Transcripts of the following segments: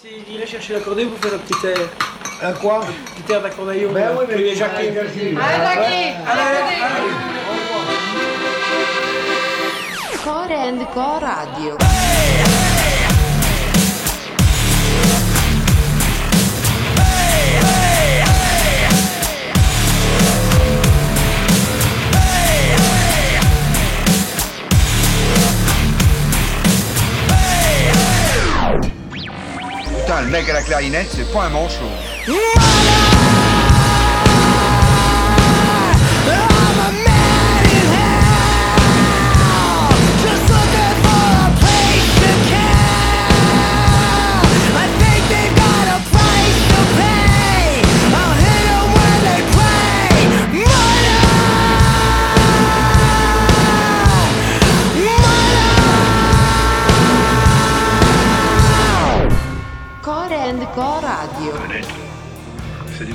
S'il irait chercher l'accordéon pour faire un petit air. Un quoi Un petit air d'accordéon. Ben oui, mais que les il Jacqueline. Allez, Allez, Allez, allez. Core and Co Radio. Putain, le mec à la clarinette, c'est pas un manchot.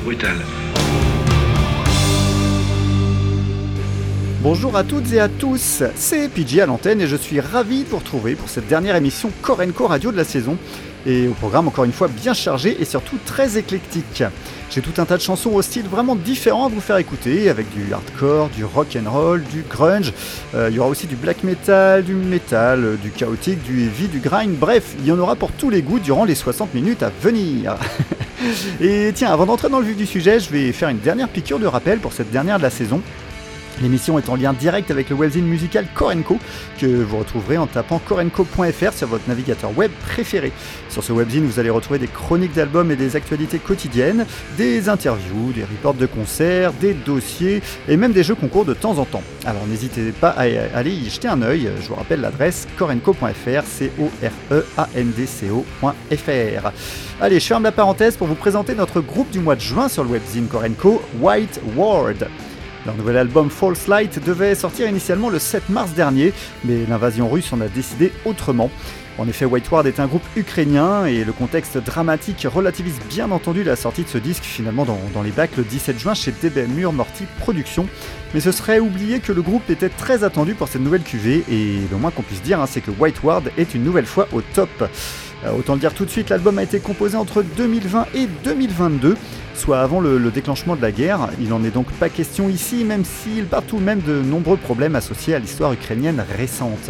C'est du brutal. Bonjour à toutes et à tous, c'est PJ à l'antenne et je suis ravi de vous retrouver pour cette dernière émission Corenco Radio de la saison. Et au programme encore une fois bien chargé et surtout très éclectique. J'ai tout un tas de chansons au style vraiment différent à vous faire écouter, avec du hardcore, du rock and roll, du grunge. Euh, il y aura aussi du black metal, du metal, euh, du chaotique, du heavy, du grind. Bref, il y en aura pour tous les goûts durant les 60 minutes à venir. et tiens, avant d'entrer dans le vif du sujet, je vais faire une dernière piqûre de rappel pour cette dernière de la saison. L'émission est en lien direct avec le webzine musical Korenko, que vous retrouverez en tapant korenko.fr sur votre navigateur web préféré. Sur ce webzine, vous allez retrouver des chroniques d'albums et des actualités quotidiennes, des interviews, des reports de concerts, des dossiers et même des jeux concours de temps en temps. Alors n'hésitez pas à aller y jeter un œil, je vous rappelle l'adresse korenko.fr, c o r e. Allez, je ferme la parenthèse pour vous présenter notre groupe du mois de juin sur le webzine Korenko, White Ward. Leur nouvel album False Light devait sortir initialement le 7 mars dernier, mais l'invasion russe en a décidé autrement. En effet, White Ward est un groupe ukrainien et le contexte dramatique relativise bien entendu la sortie de ce disque finalement dans, les bacs le 17 juin chez DBM Morty Productions. Mais ce serait oublier que le groupe était très attendu pour cette nouvelle cuvée et le moins qu'on puisse dire hein, c'est que White Ward est une nouvelle fois au top. Euh, autant le dire tout de suite, l'album a été composé entre 2020 et 2022 soit avant le, le, déclenchement de la guerre. Il n'en est donc pas question ici, même s'il part tout même de nombreux problèmes associés à l'histoire ukrainienne récente.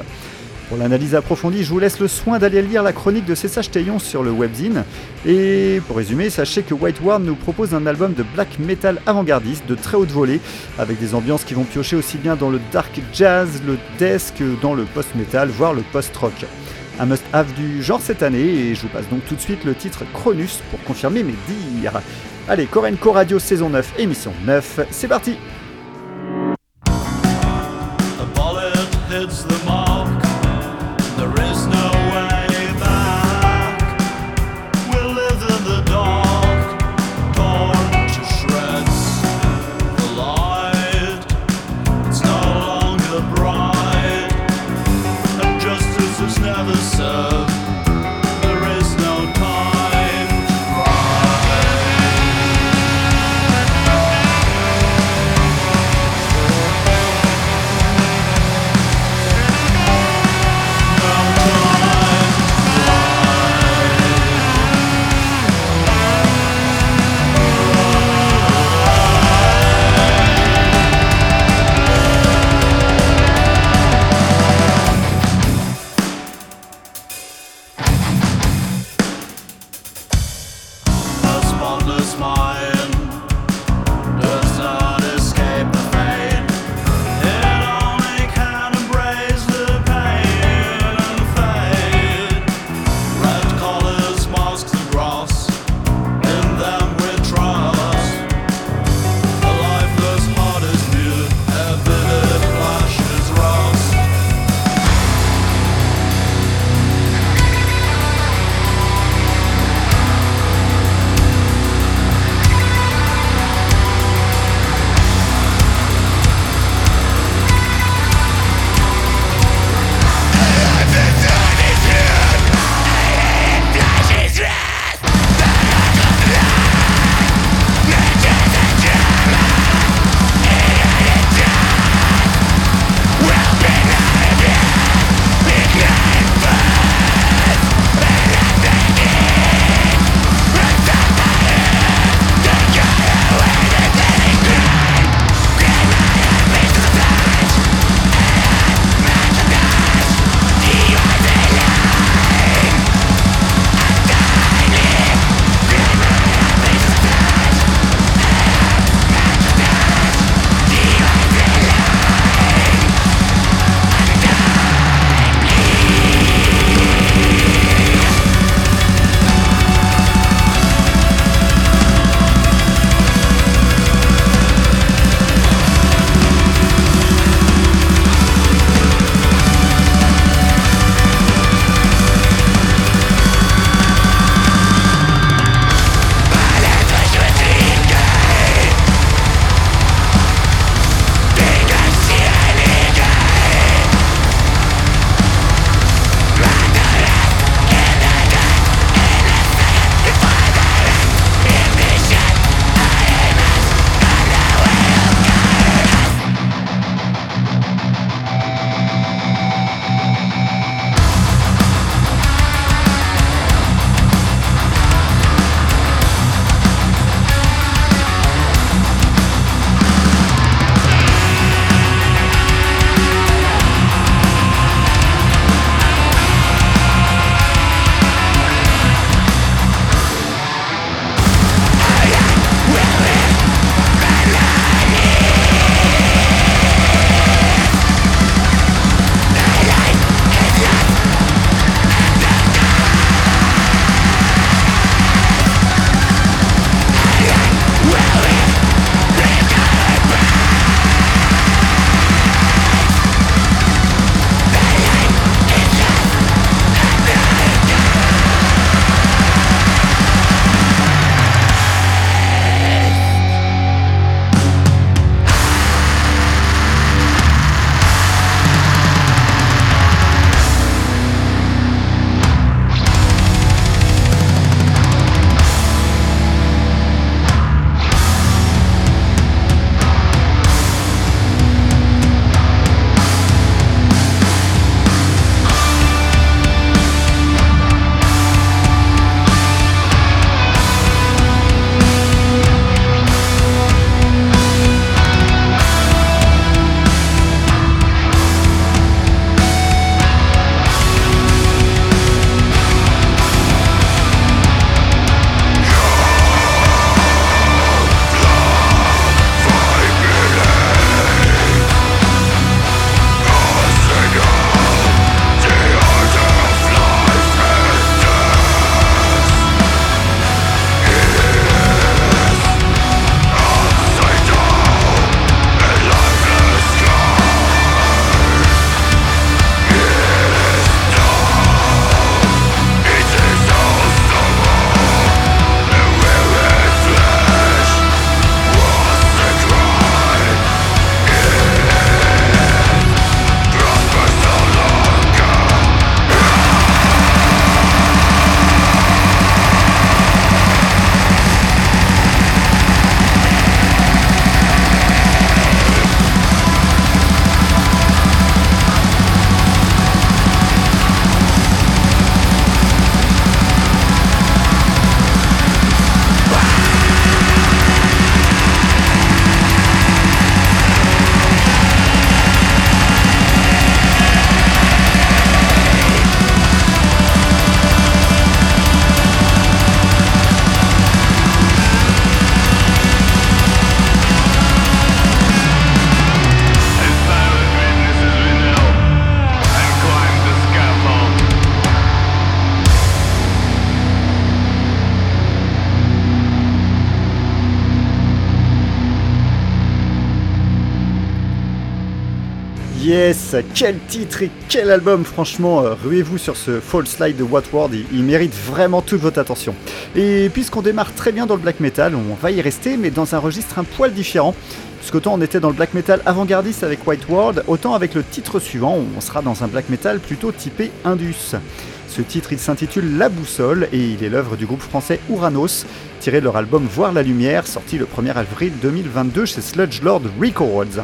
Pour l'analyse approfondie, je vous laisse le soin d'aller lire la chronique de Cessage Taillon sur le webzine. Et pour résumer, sachez que White Ward nous propose un album de black metal avant-gardiste de très haute volée, avec des ambiances qui vont piocher aussi bien dans le dark jazz, le death que dans le post-metal, voire le post-rock un must-have du genre cette année et je vous passe donc tout de suite le titre Cronus pour confirmer mes dires. Allez, Korenko Radio saison 9, émission 9, c'est parti Yes, quel titre et quel album, franchement, euh, ruez-vous sur ce Fall Slide de Watward, il, il mérite vraiment toute votre attention. Et puisqu'on démarre très bien dans le black metal, on va y rester, mais dans un registre un poil différent. Puisqu'autant on était dans le black metal avant-gardiste avec White World, autant avec le titre suivant, on sera dans un black metal plutôt typé Indus. Ce titre, il s'intitule La Boussole et il est l'œuvre du groupe français Uranos, tiré de leur album Voir la Lumière, sorti le 1er avril 2022 chez Sludge Lord Records.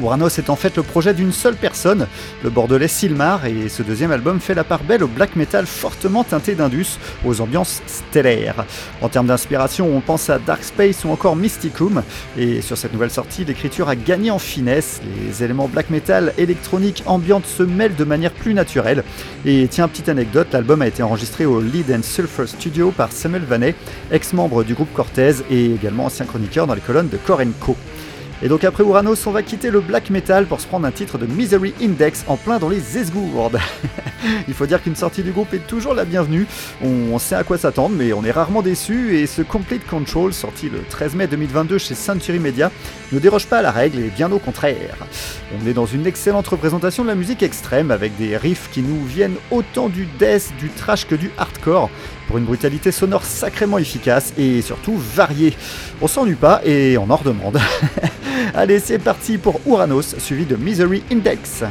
Uranos est en fait le projet d'une seule personne, le bordelais Silmar, et ce deuxième album fait la part belle au black metal fortement teinté d'Indus, aux ambiances stellaires. En termes d'inspiration, on pense à Dark Space ou encore Mysticum, et sur cette nouvelle sortie, l'écriture a gagné en finesse, les éléments black metal électronique ambiante se mêlent de manière plus naturelle. Et tiens, petite anecdote, l'album a été enregistré au Lead and Sulfur Studio par Samuel Vanet, ex-membre du groupe Cortez et également ancien chroniqueur dans les colonnes de Core Co. Et donc après Uranos, on va quitter le black metal pour se prendre un titre de Misery Index en plein dans les esgourdes. Il faut dire qu'une sortie du groupe est toujours la bienvenue. On sait à quoi s'attendre, mais on est rarement déçu. Et ce Complete Control, sorti le 13 mai 2022 chez Century Media, ne déroge pas à la règle et bien au contraire. On est dans une excellente représentation de la musique extrême avec des riffs qui nous viennent autant du death, du trash que du hardcore pour une brutalité sonore sacrément efficace et surtout variée. On s'ennuie pas et on en redemande. Allez, c'est parti pour Uranos, suivi de Misery Index.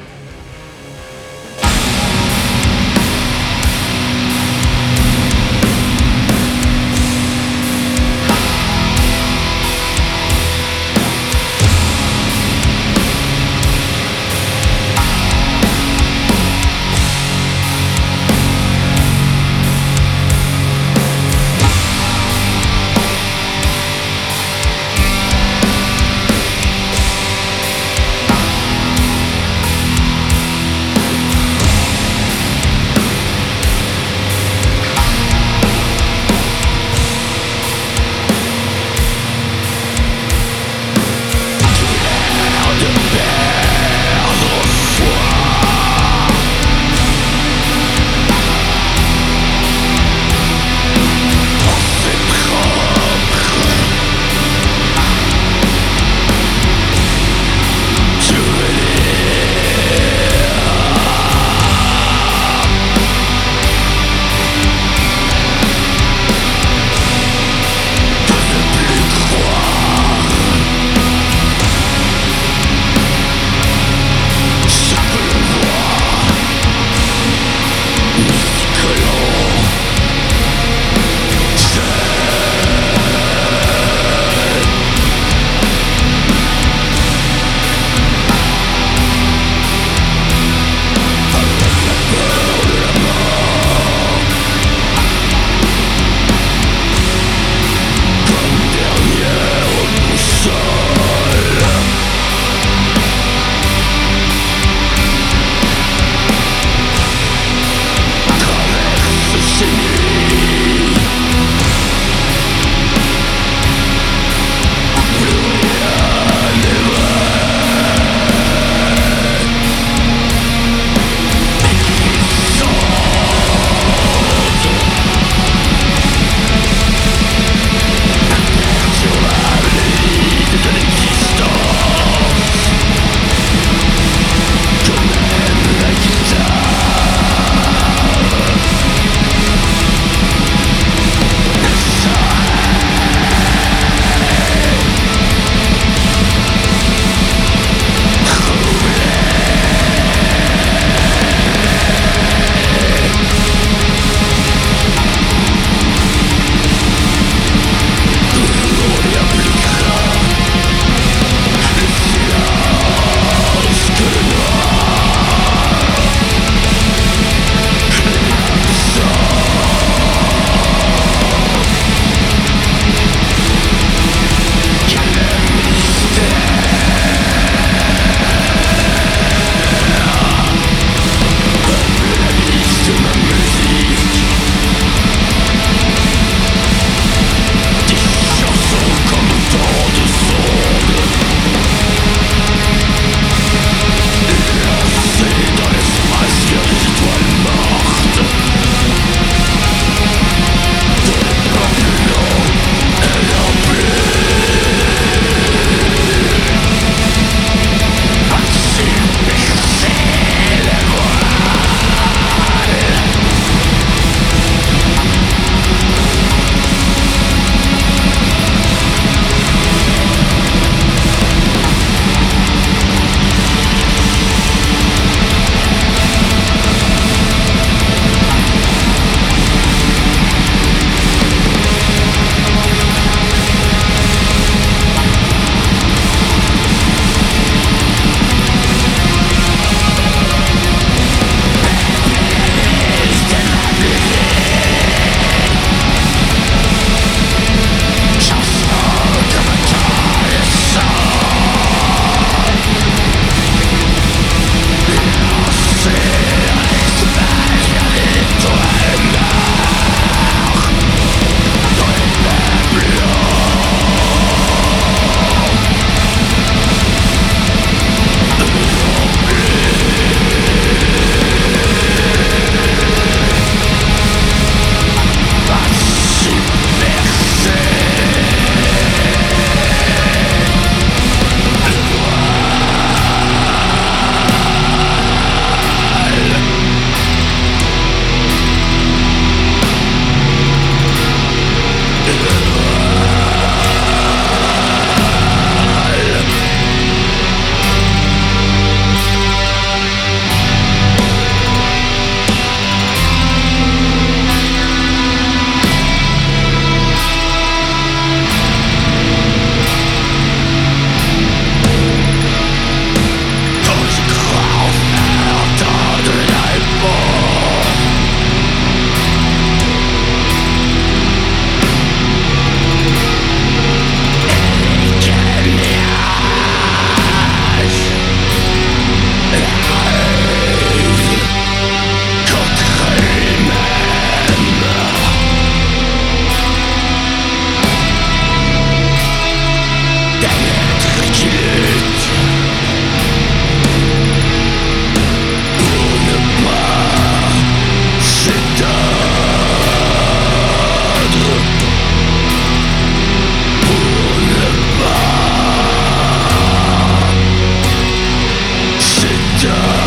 die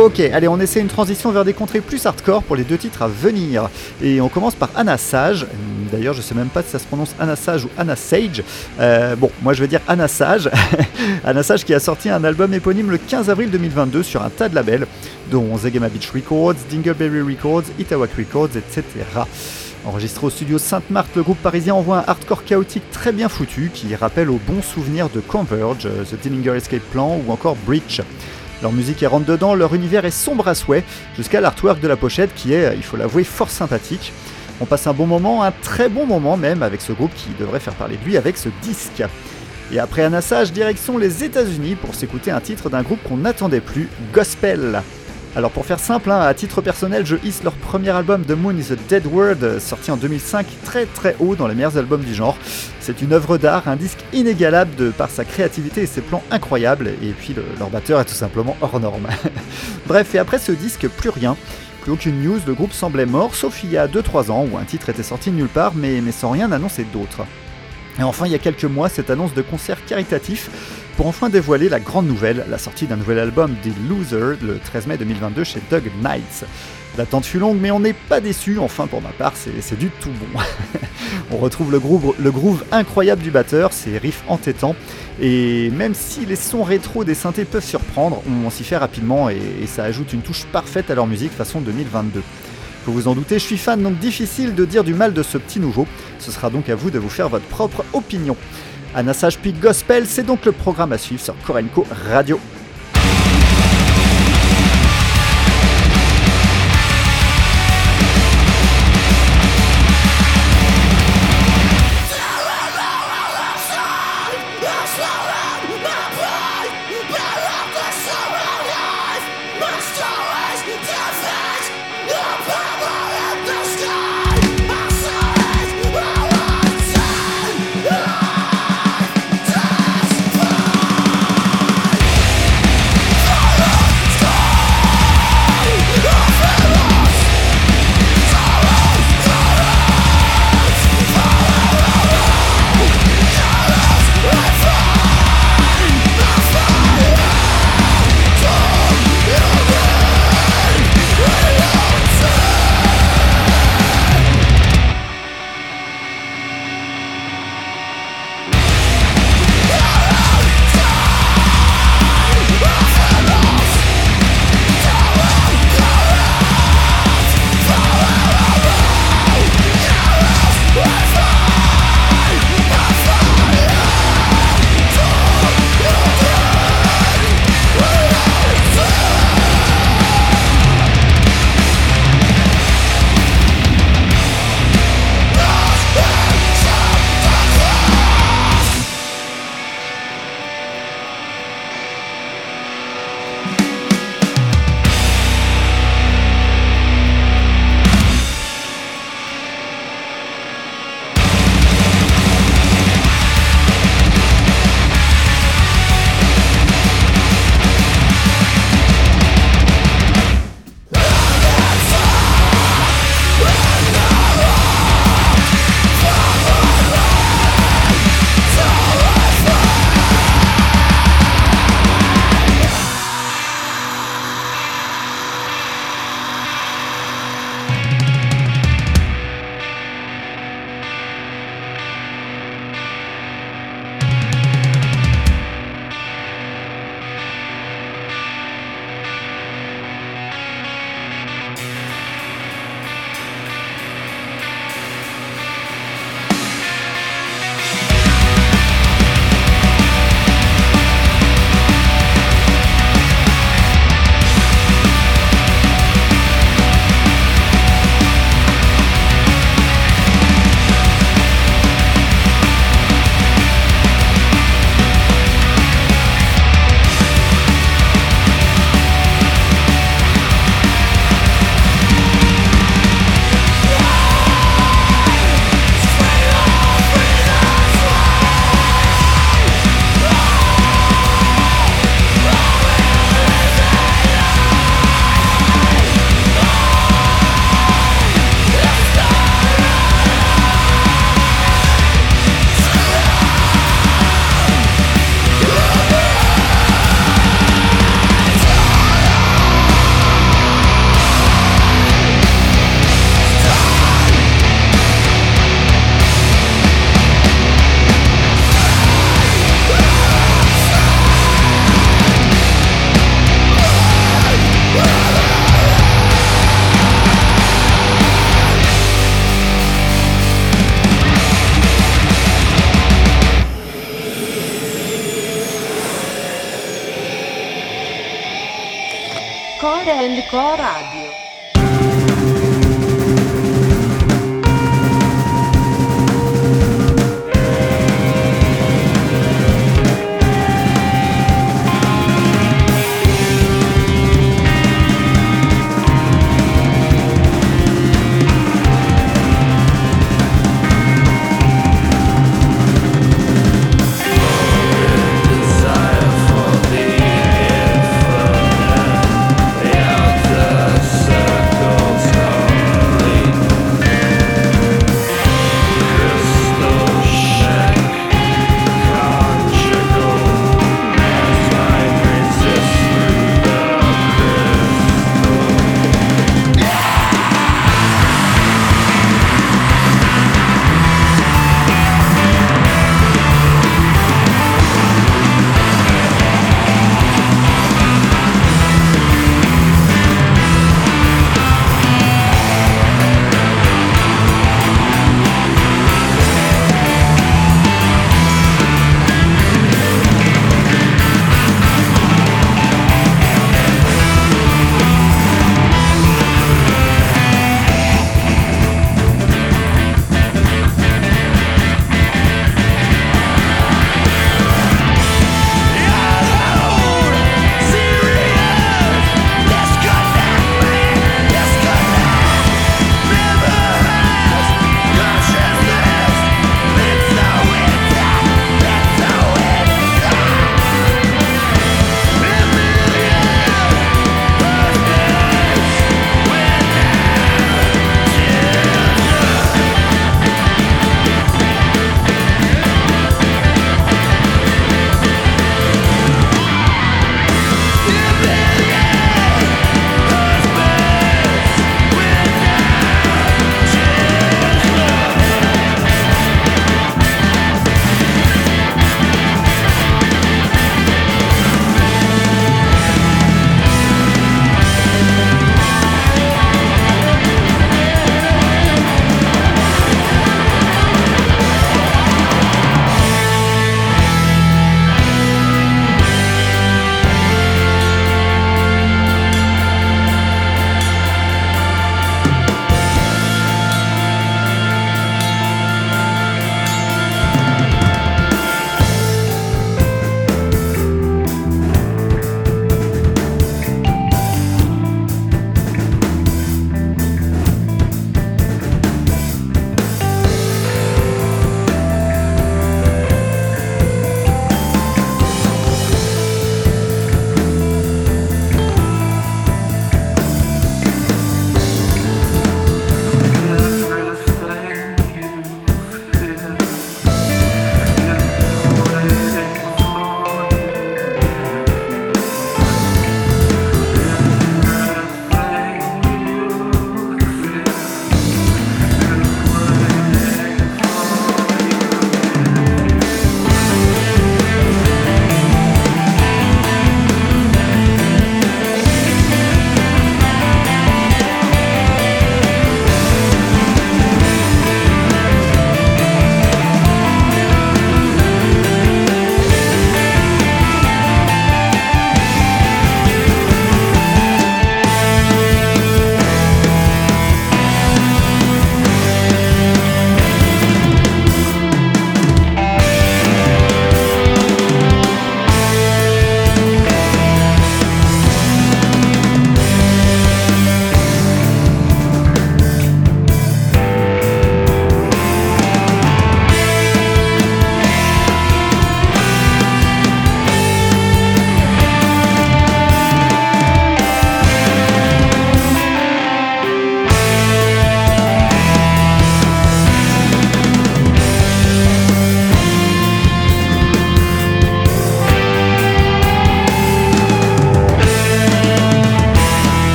Ok, allez, on essaie une transition vers des contrées plus hardcore pour les deux titres à venir. Et on commence par Anna Sage. D'ailleurs, je sais même pas si ça se prononce Anna Sage ou Anna Sage. Euh, bon, moi je vais dire Anna Sage. Anna Sage qui a sorti un album éponyme le 15 avril 2022 sur un tas de labels, dont Zegema Beach Records, Dingleberry Records, Itawak Records, etc. Enregistré au studio Sainte-Marthe, le groupe parisien envoie un hardcore chaotique très bien foutu qui rappelle aux bons souvenirs de Converge, euh, The Dillinger Escape Plan ou encore Breach. Leur musique est rentre dedans, leur univers est sombre à souhait, jusqu'à l'artwork de la pochette qui est, il faut l'avouer, fort sympathique. On passe un bon moment, un très bon moment même, avec ce groupe qui devrait faire parler de lui avec ce disque. Et après un assage, direction les États-Unis pour s'écouter un titre d'un groupe qu'on n'attendait plus, Gospel. Alors pour faire simple, hein, à titre personnel, je hisse leur premier album The Moon is a Dead Word, sorti en 2005, très très haut dans les meilleurs albums du genre. C'est une œuvre d'art, un disque inégalable de par sa créativité et ses plans incroyables, et puis le- leur batteur est tout simplement hors norme. Bref, et après ce disque, plus rien. Plus aucune news, le groupe semblait mort, sauf il y a 2-3 ans où un titre était sorti de nulle part, mais, mais sans rien annoncer d'autre. Et enfin, il y a quelques mois, cette annonce de concert caritatif pour enfin dévoiler la grande nouvelle, la sortie d'un nouvel album des Losers le 13 mai 2022 chez Doug Knights. L'attente fut longue, mais on n'est pas déçu, enfin pour ma part, c'est du tout bon. on retrouve le groove, le groove incroyable du batteur, ses riffs entêtants, et même si les sons rétro des synthés peuvent surprendre, on s'y fait rapidement et, et ça ajoute une touche parfaite à leur musique façon 2022. Faut vous en douter, je suis fan, donc difficile de dire du mal de ce petit nouveau. Ce sera donc à vous de vous faire votre propre opinion. Anassage puis Gospel, c'est donc le programme à suivre sur Korenko Radio.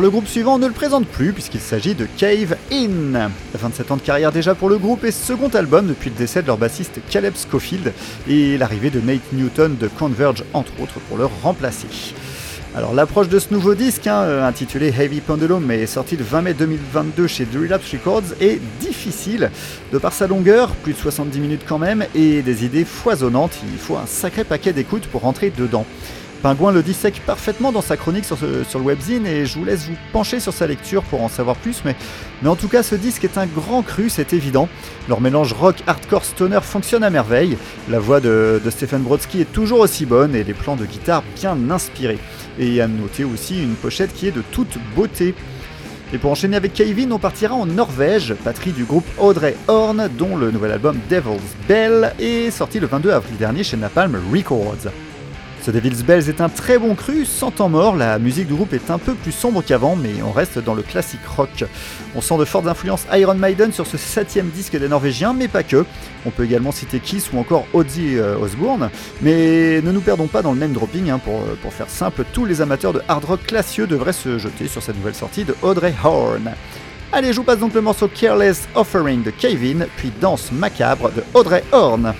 Le groupe suivant ne le présente plus puisqu'il s'agit de Cave In. 27 ans de carrière déjà pour le groupe et second album depuis le décès de leur bassiste Caleb Schofield et l'arrivée de Nate Newton de Converge entre autres pour le remplacer. Alors l'approche de ce nouveau disque, hein, euh, intitulé Heavy Pendulum, mais sorti le 20 mai 2022 chez The Relapse Records, est difficile de par sa longueur, plus de 70 minutes quand même, et des idées foisonnantes. Il faut un sacré paquet d'écoute pour rentrer dedans. Pingouin le dissèque parfaitement dans sa chronique sur, le webzine et je vous laisse vous pencher sur sa lecture pour en savoir plus, mais, mais en tout cas ce disque est un grand cru, c'est évident. Leur mélange rock, hardcore, stoner fonctionne à merveille, la voix de, de Stephen Brodsky est toujours aussi bonne et les plans de guitare bien inspirés. Et à noter aussi une pochette qui est de toute beauté. Et pour enchaîner avec Kevin, on partira en Norvège, patrie du groupe Audrey Horn, dont le nouvel album Devil's Bell est sorti le 22 avril dernier chez Napalm Records. Ce Devil's Bells est un très bon cru, sans temps mort, la musique du groupe est un peu plus sombre qu'avant, mais on reste dans le classique rock. On sent de fortes influences Iron Maiden sur ce septième disque des Norvégiens, mais pas que. On peut également citer Kiss ou encore Ozzy euh, Osbourne, mais ne nous perdons pas dans le name dropping, hein, pour, pour faire simple, tous les amateurs de hard rock classieux devraient se jeter sur cette nouvelle sortie de Audrey Horn. Allez, je vous passe donc le morceau Careless Offering de Kevin, puis Danse macabre de Audrey Horn.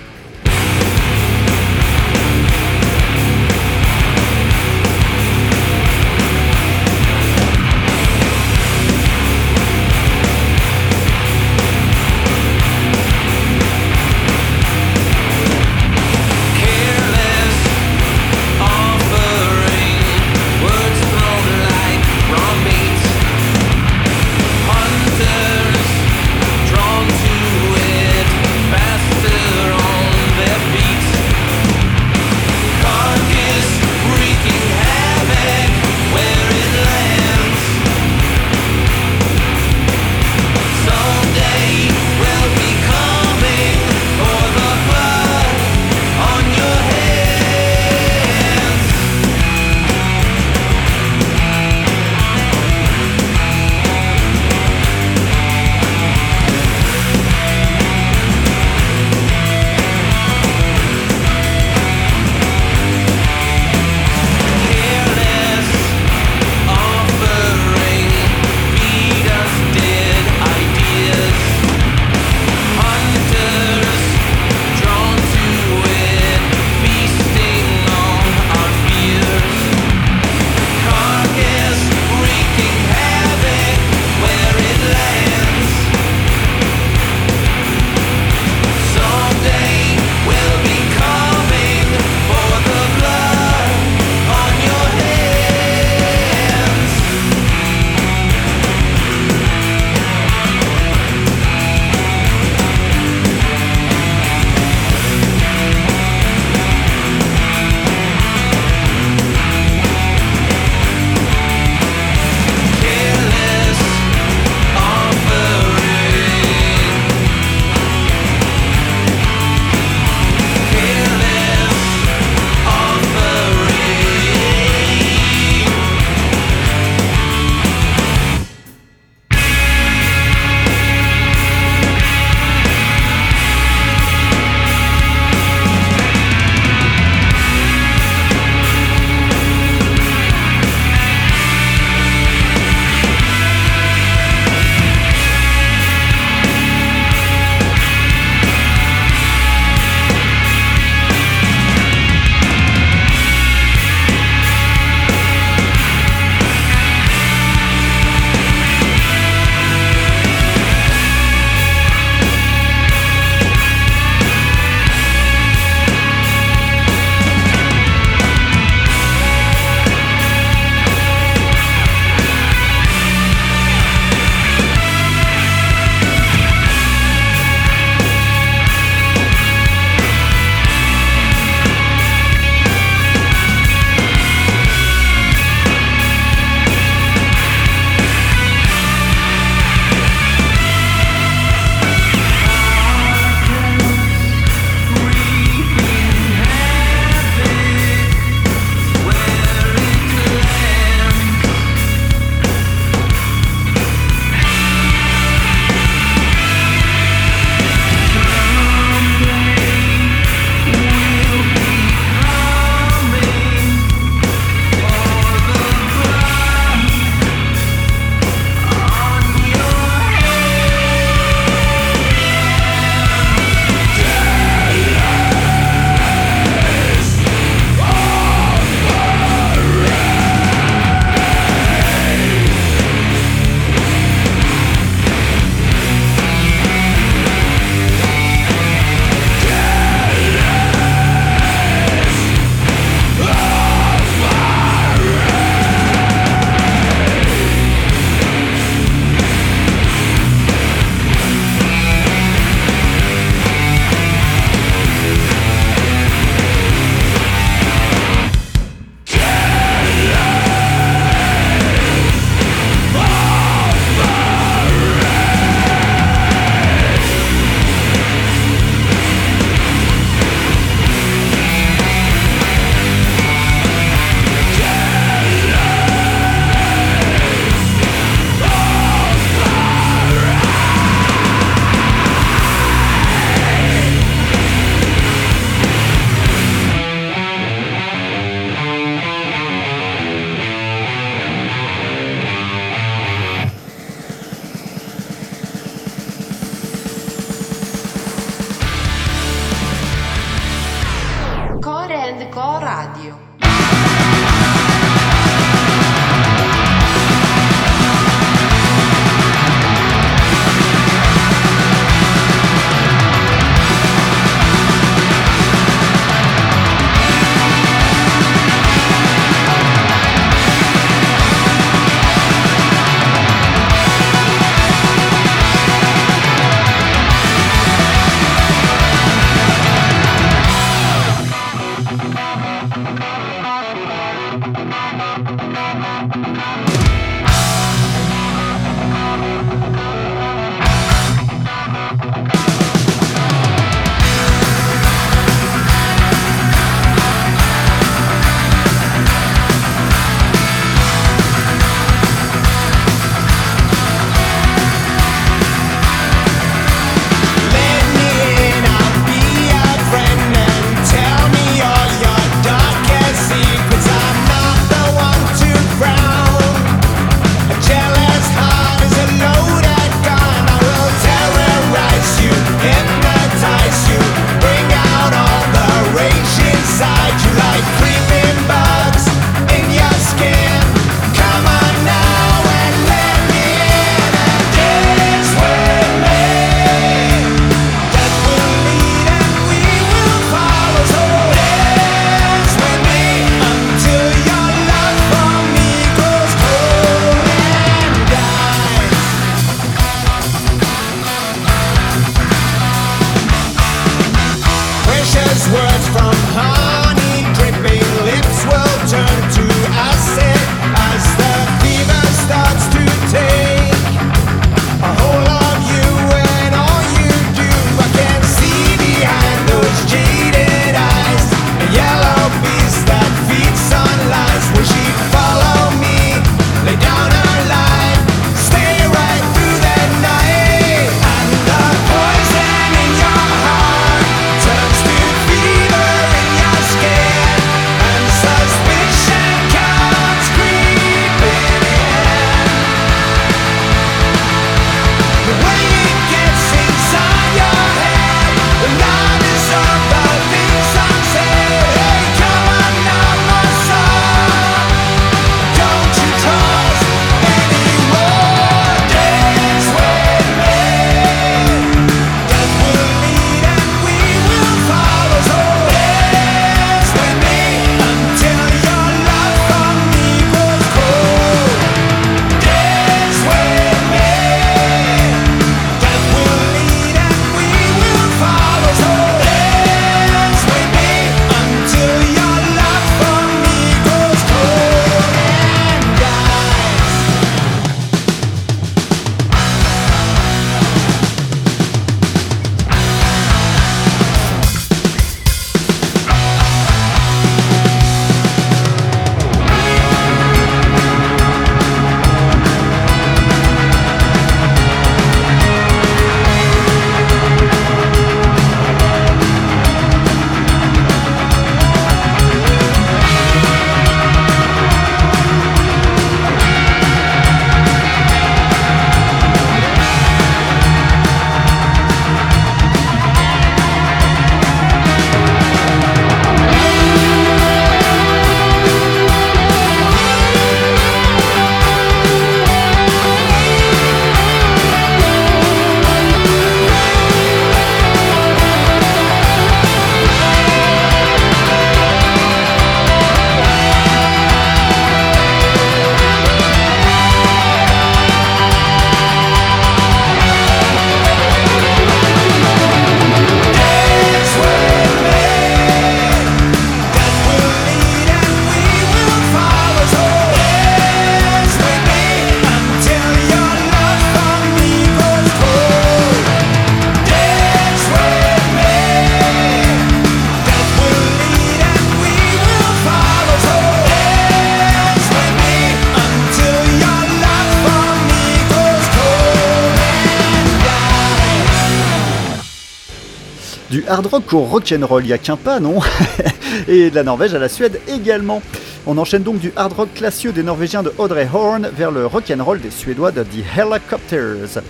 hard rock au rock'n'roll, il n'y a qu'un pas, non Et de la Norvège à la Suède également. On enchaîne donc du hard rock classieux des Norvégiens de Audrey Horn vers le rock'n'roll des Suédois de The Helicopters.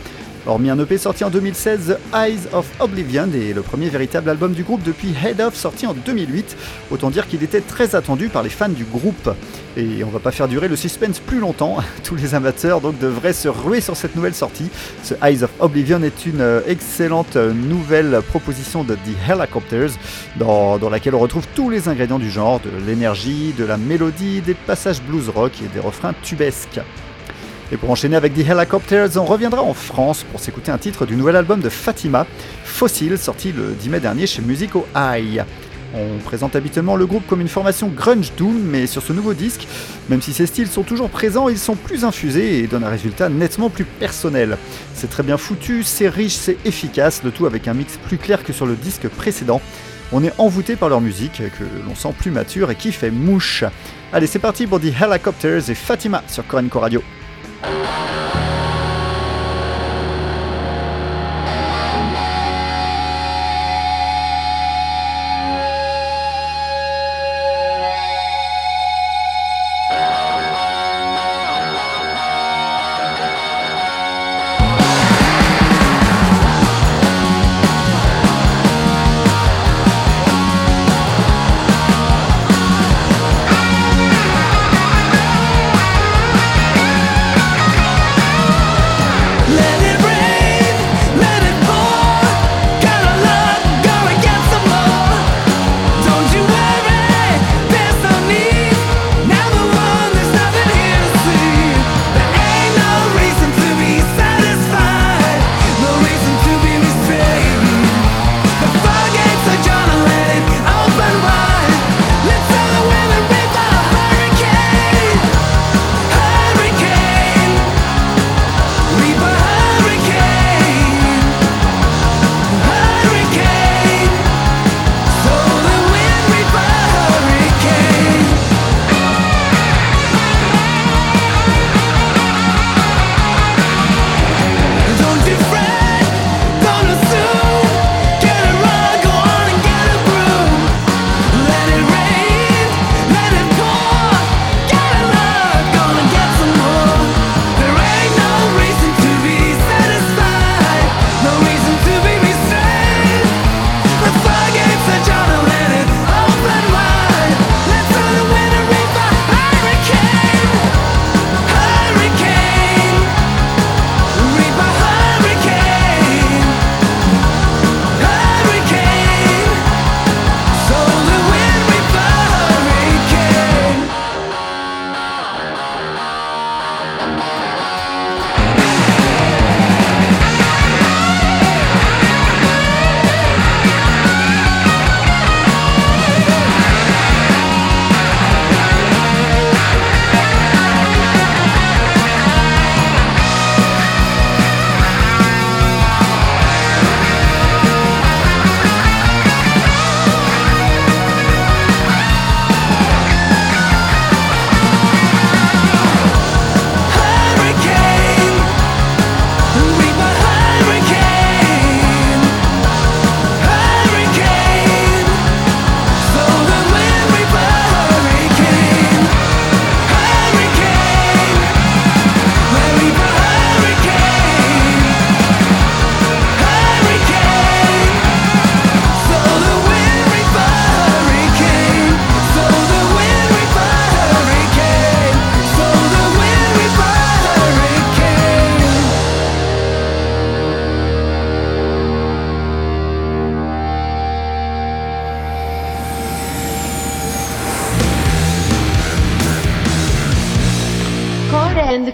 Hormis un EP sorti en 2016, The Eyes of Oblivion est le premier véritable album du groupe depuis Head Off sorti en 2008. Autant dire qu'il était très attendu par les fans du groupe. Et on va pas faire durer le suspense plus longtemps. Tous les amateurs donc devraient se ruer sur cette nouvelle sortie. The Eyes of Oblivion est une euh, excellente euh, nouvelle proposition de The Helicopters, dans, dans laquelle on retrouve tous les ingrédients du genre, de l'énergie, de la mélodie, des passages blues rock et des refrains tubesques. Et pour enchaîner avec The Helicopters, on reviendra en France pour s'écouter un titre du nouvel album de Fatima, Fossil, sorti le 10 mai dernier chez Musico High. On présente habituellement le groupe comme une formation grunge doom, mais sur ce nouveau disque, même si ces styles sont toujours présents, ils sont plus infusés et donnent un résultat nettement plus personnel. C'est très bien foutu, c'est riche, c'est efficace, le tout avec un mix plus clair que sur le disque précédent. On est envoûté par leur musique, que l'on sent plus mature et qui fait mouche. Allez, c'est parti pour The Helicopters et Fatima sur Corenco Radio. Música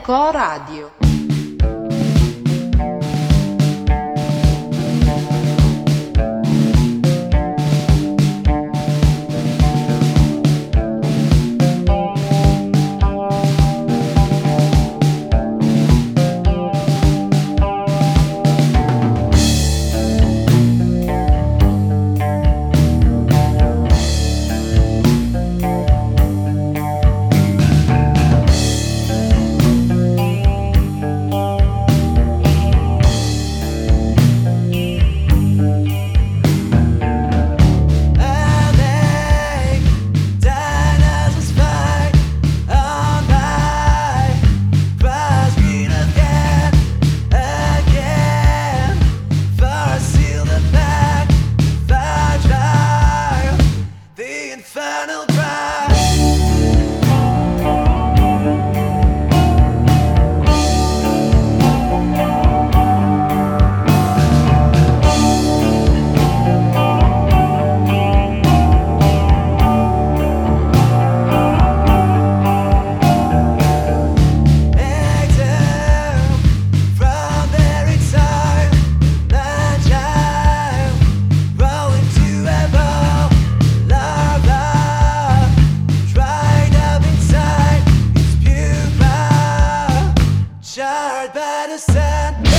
Core hard, but it's sad.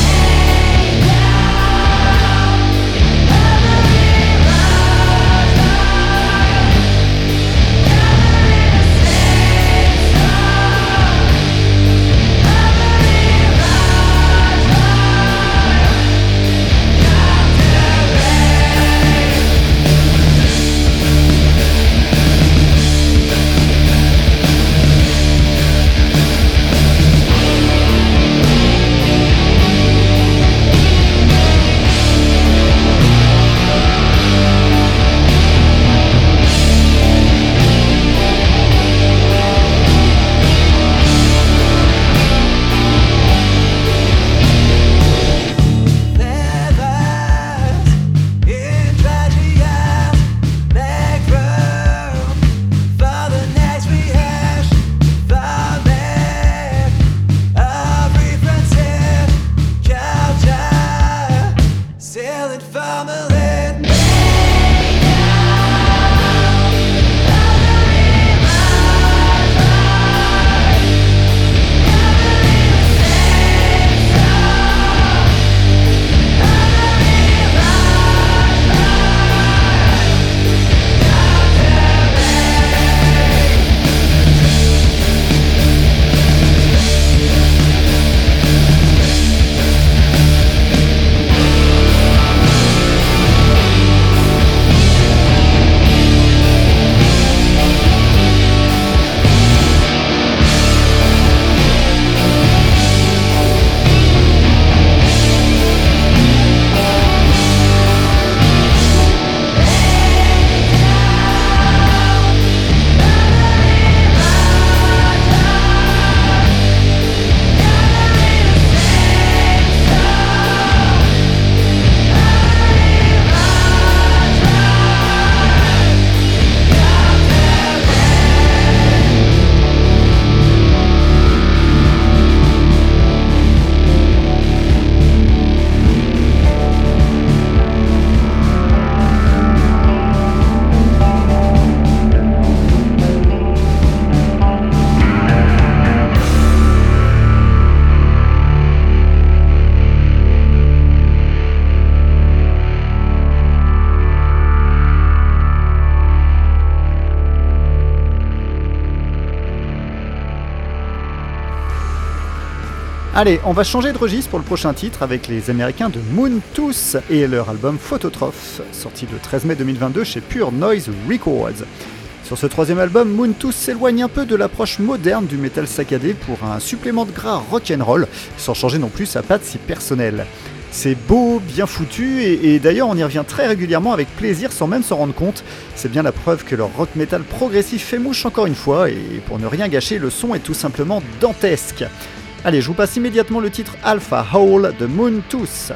Allez, on va changer de registre pour le prochain titre avec les Américains de Moon Tooth et leur album Phototroph, sorti le 13 mai 2022 chez Pure Noise Records. Sur ce troisième album, Moon Tooth s'éloigne un peu de l'approche moderne du métal saccadé pour un supplément de gras rock'n'roll, sans changer non plus sa patte si personnelle. C'est beau, bien foutu, et, et d'ailleurs on y revient très régulièrement avec plaisir sans même s'en rendre compte. C'est bien la preuve que leur rock metal progressif fait mouche encore une fois, et pour ne rien gâcher, le son est tout simplement dantesque. Allez, je vous passe immédiatement le titre Alpha Hole de Moon Tooth.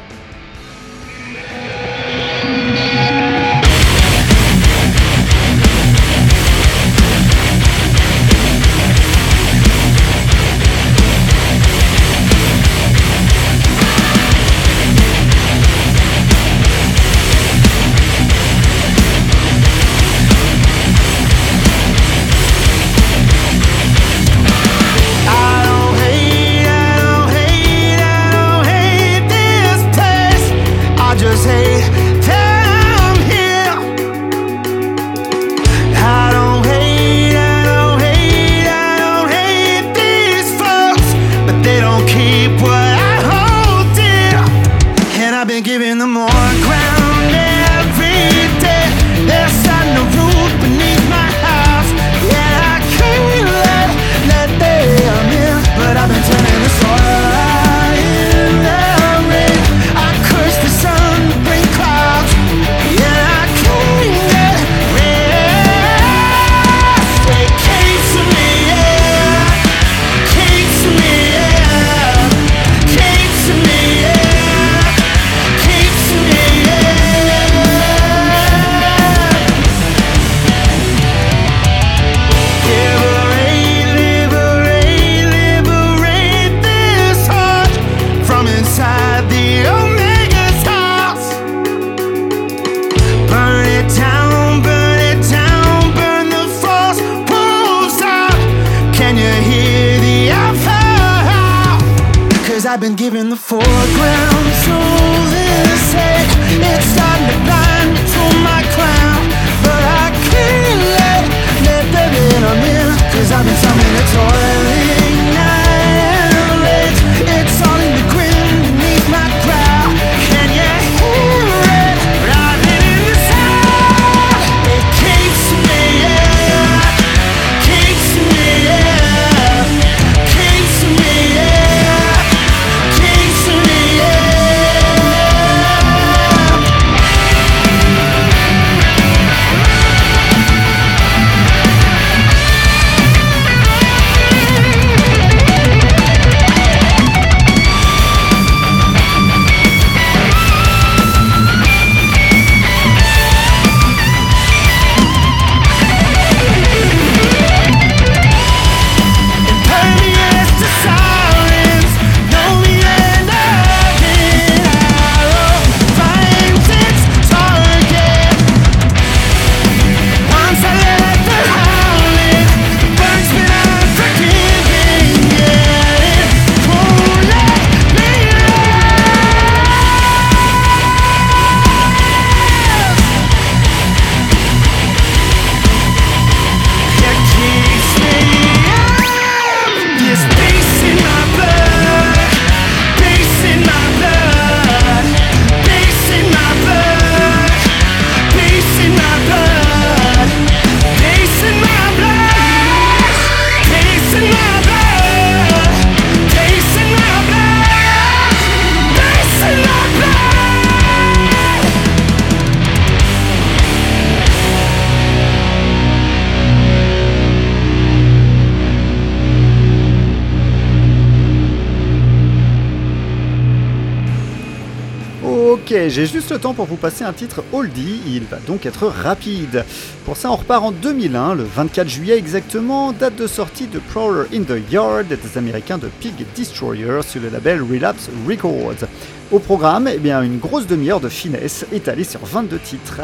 J'ai juste temps pour vous passer un titre oldie, il va donc être rapide. Pour ça, on repart en 2001, le 24 juillet exactement, date de sortie de Prowler in the Yard des Américains de Pig Destroyer sur le label Relapse Records. Au programme, eh bien, une grosse demi-heure de finesse étalée sur 22 titres.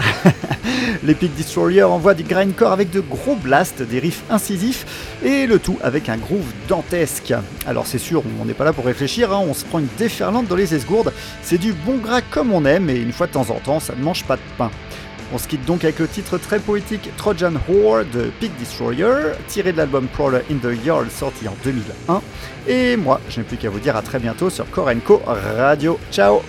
Les Pig Destroyer envoient du grindcore avec de gros blasts, des riffs incisifs et le tout avec un groove dantesque. Alors c'est sûr, on n'est pas là pour réfléchir, hein, on se prend une déferlante dans les esgourdes, c'est du bon gras comme on aime et une fois de temps en temps, ça ne mange pas de pain. On se quitte donc avec le titre très poétique Trojan War de Pig Destroyer, tiré de l'album Crawler in the Yard sorti en 2001. Et moi, je n'ai plus qu'à vous dire à très bientôt sur Korenko Radio. Ciao